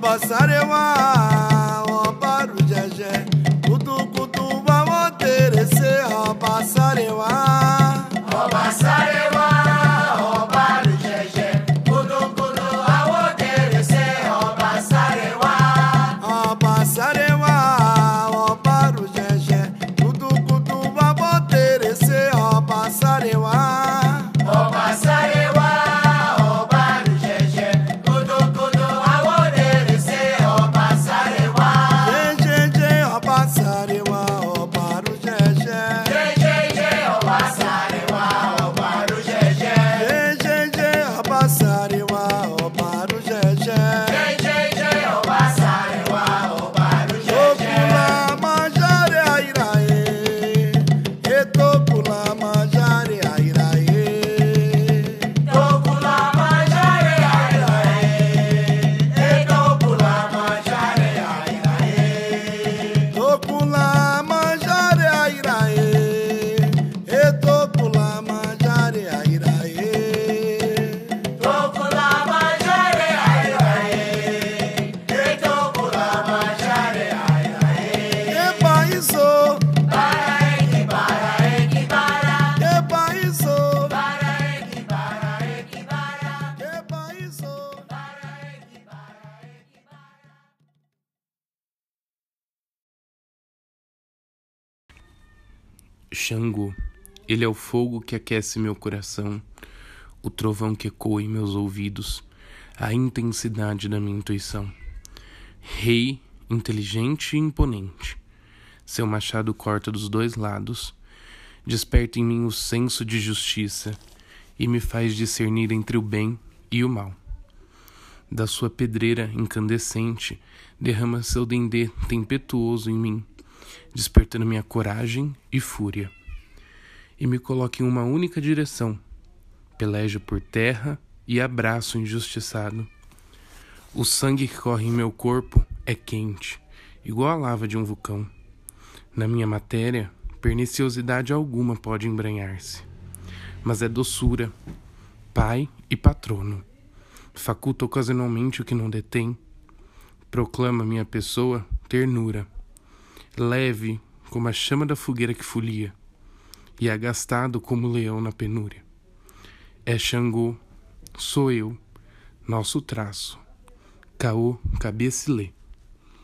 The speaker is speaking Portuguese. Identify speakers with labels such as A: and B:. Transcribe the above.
A: bàbá sáré wá àwọn bá. Xangô, ele é o fogo que aquece meu coração, o trovão que ecoa em meus ouvidos, a intensidade da minha intuição. Rei, inteligente e imponente, seu machado corta dos dois lados, desperta em mim o senso de justiça e me faz discernir entre o bem e o mal. Da sua pedreira incandescente, derrama seu dendê tempestuoso em mim despertando minha coragem e fúria. E me coloca em uma única direção. Pelejo por terra e abraço o injustiçado. O sangue que corre em meu corpo é quente, igual a lava de um vulcão. Na minha matéria, perniciosidade alguma pode embranhar-se, mas é doçura, pai e patrono. Faculta ocasionalmente o que não detém, proclama minha pessoa ternura leve como a chama da fogueira que folia, e agastado como o leão na penúria. É Xangô, sou eu, nosso traço, caô, cabecilê.